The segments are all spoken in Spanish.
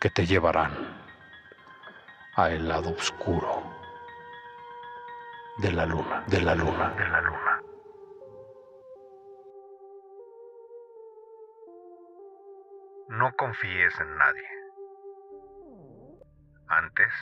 que te llevarán a el lado oscuro de la luna, de la luna, de la luna. No confíes en nadie. Antes,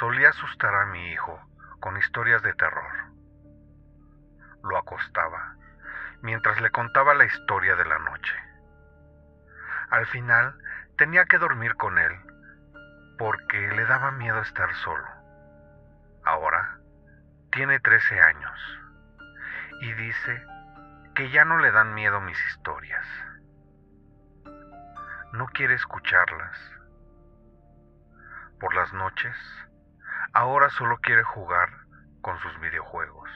solía asustar a mi hijo con historias de terror. Lo acostaba mientras le contaba la historia de la noche. Al final, tenía que dormir con él porque le daba miedo estar solo. Ahora, tiene 13 años y dice que ya no le dan miedo mis historias no quiere escucharlas. Por las noches, ahora solo quiere jugar con sus videojuegos.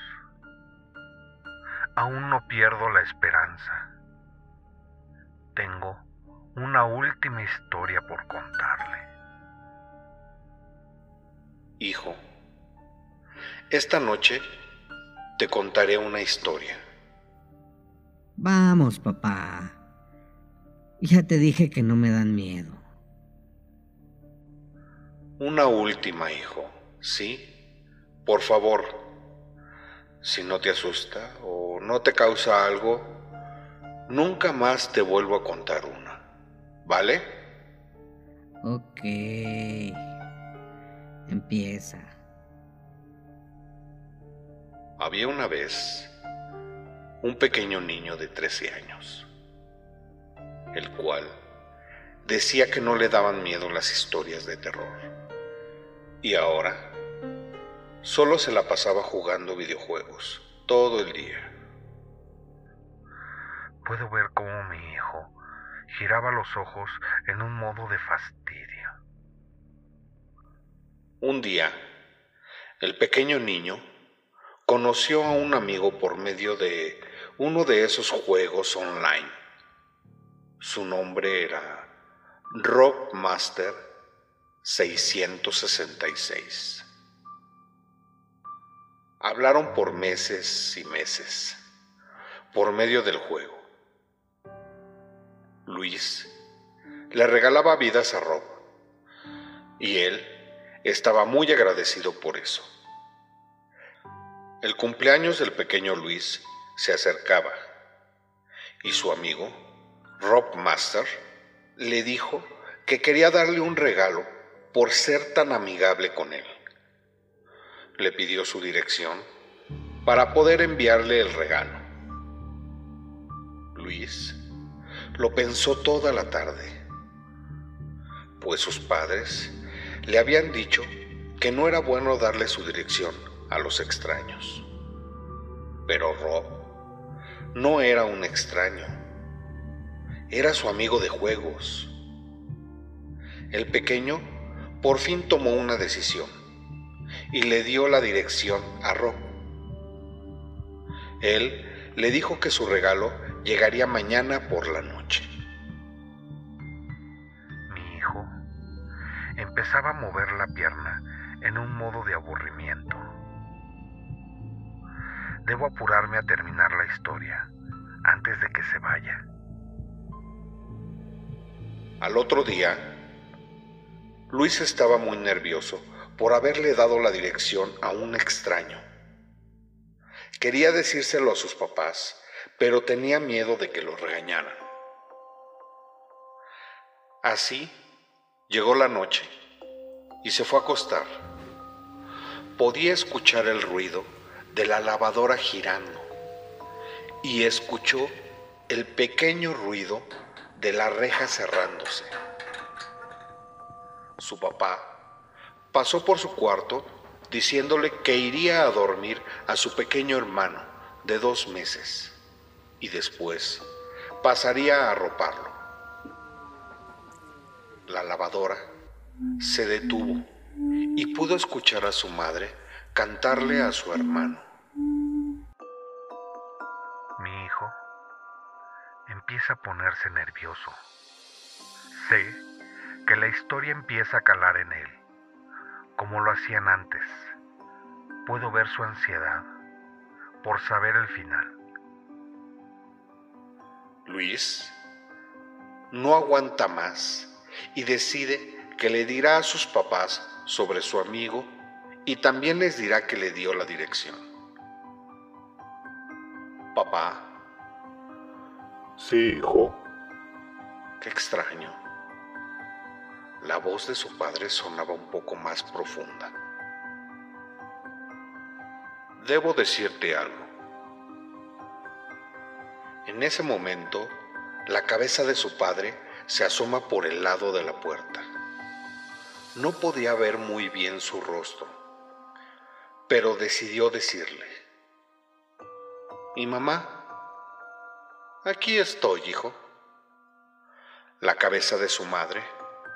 Aún no pierdo la esperanza. Tengo una última historia por contarle. Hijo, esta noche te contaré una historia. Vamos, papá. Ya te dije que no me dan miedo. Una última, hijo, ¿sí? Por favor, si no te asusta o no te causa algo, nunca más te vuelvo a contar una, ¿vale? Ok. Empieza. Había una vez un pequeño niño de 13 años el cual decía que no le daban miedo las historias de terror. Y ahora solo se la pasaba jugando videojuegos todo el día. Puedo ver cómo mi hijo giraba los ojos en un modo de fastidio. Un día, el pequeño niño conoció a un amigo por medio de uno de esos juegos online su nombre era Rob Master 666. Hablaron por meses y meses, por medio del juego. Luis le regalaba vidas a Rob y él estaba muy agradecido por eso. El cumpleaños del pequeño Luis se acercaba y su amigo Rob Master le dijo que quería darle un regalo por ser tan amigable con él. Le pidió su dirección para poder enviarle el regalo. Luis lo pensó toda la tarde, pues sus padres le habían dicho que no era bueno darle su dirección a los extraños. Pero Rob no era un extraño era su amigo de juegos. El pequeño por fin tomó una decisión y le dio la dirección a Rob. Él le dijo que su regalo llegaría mañana por la noche. Mi hijo empezaba a mover la pierna en un modo de aburrimiento. Debo apurarme a terminar la historia antes de que se vaya. Al otro día, Luis estaba muy nervioso por haberle dado la dirección a un extraño. Quería decírselo a sus papás, pero tenía miedo de que lo regañaran. Así llegó la noche y se fue a acostar. Podía escuchar el ruido de la lavadora girando y escuchó el pequeño ruido de la reja cerrándose. Su papá pasó por su cuarto diciéndole que iría a dormir a su pequeño hermano de dos meses y después pasaría a arroparlo. La lavadora, se detuvo y pudo escuchar a su madre cantarle a su hermano. Mi hijo empieza a ponerse nervioso. Sé que la historia empieza a calar en él, como lo hacían antes. Puedo ver su ansiedad por saber el final. Luis no aguanta más y decide que le dirá a sus papás sobre su amigo y también les dirá que le dio la dirección. Papá. Sí, hijo. Qué extraño. La voz de su padre sonaba un poco más profunda. Debo decirte algo. En ese momento, la cabeza de su padre se asoma por el lado de la puerta. No podía ver muy bien su rostro, pero decidió decirle, ¿Y mamá? Aquí estoy, hijo. La cabeza de su madre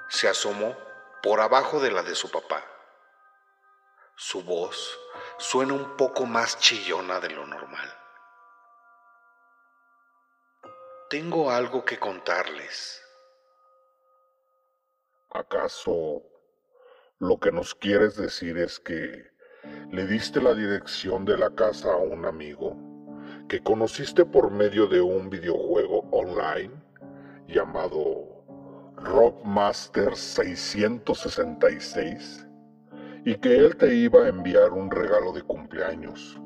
se asomó por abajo de la de su papá. Su voz suena un poco más chillona de lo normal. Tengo algo que contarles. ¿Acaso lo que nos quieres decir es que le diste la dirección de la casa a un amigo que conociste por medio de un videojuego online llamado Rockmaster 666 y que él te iba a enviar un regalo de cumpleaños,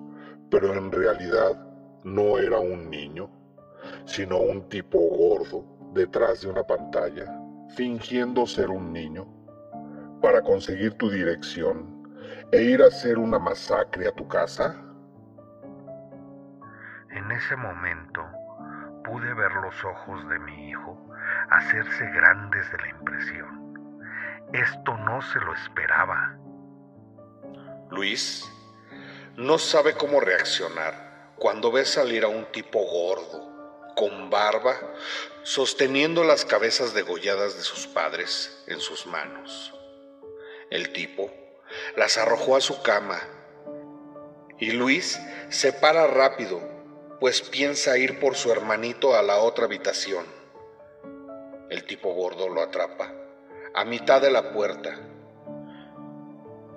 pero en realidad no era un niño, sino un tipo gordo detrás de una pantalla, fingiendo ser un niño, para conseguir tu dirección e ir a hacer una masacre a tu casa? En ese momento pude ver los ojos de mi hijo hacerse grandes de la impresión. Esto no se lo esperaba. Luis no sabe cómo reaccionar cuando ve salir a un tipo gordo, con barba, sosteniendo las cabezas degolladas de sus padres en sus manos. El tipo las arrojó a su cama y Luis se para rápido, pues piensa ir por su hermanito a la otra habitación. El tipo gordo lo atrapa a mitad de la puerta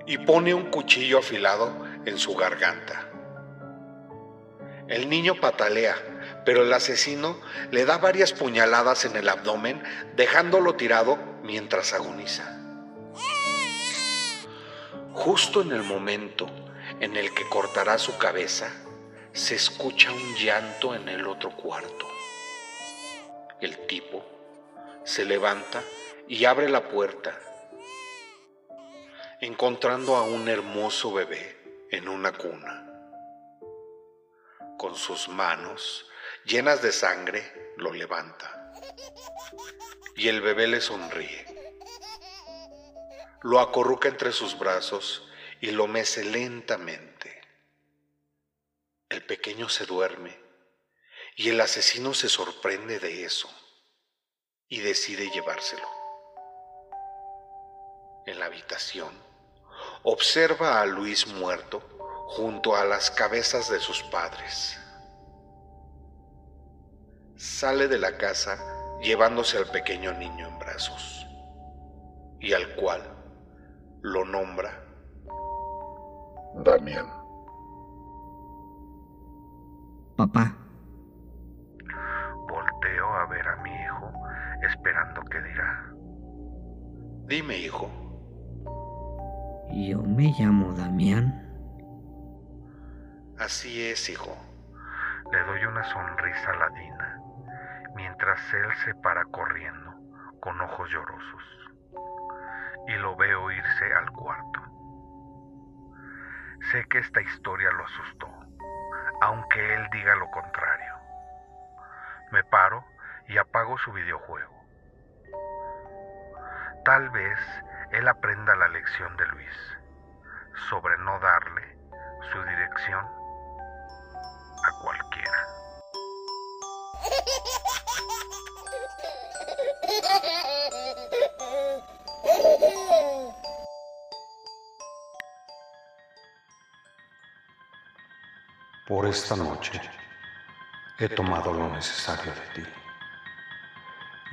y pone un cuchillo afilado en su garganta. El niño patalea, pero el asesino le da varias puñaladas en el abdomen, dejándolo tirado mientras agoniza. Justo en el momento en el que cortará su cabeza, se escucha un llanto en el otro cuarto. El tipo se levanta y abre la puerta, encontrando a un hermoso bebé en una cuna. Con sus manos llenas de sangre, lo levanta. Y el bebé le sonríe. Lo acorruca entre sus brazos y lo mece lentamente. El pequeño se duerme y el asesino se sorprende de eso y decide llevárselo. En la habitación, observa a Luis muerto junto a las cabezas de sus padres. Sale de la casa llevándose al pequeño niño en brazos y al cual lo nombra Damián. Papá, Volteo a ver a mi hijo esperando que dirá. Dime, hijo, yo me llamo Damián. así es, hijo. Le doy una sonrisa ladina mientras él se para corriendo con ojos llorosos y lo veo irse al cuarto. Sé que esta historia lo asustó, aunque él diga lo contrario. Me paro y apago su videojuego. Tal vez él aprenda la lección de Luis sobre no darle su dirección a cualquiera. Por esta noche he tomado lo necesario de ti.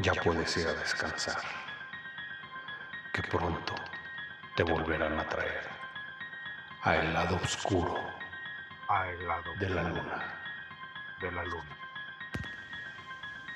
Ya puedes ir a descansar, que pronto te volverán a traer a el lado oscuro A el lado de la luna. de la luna.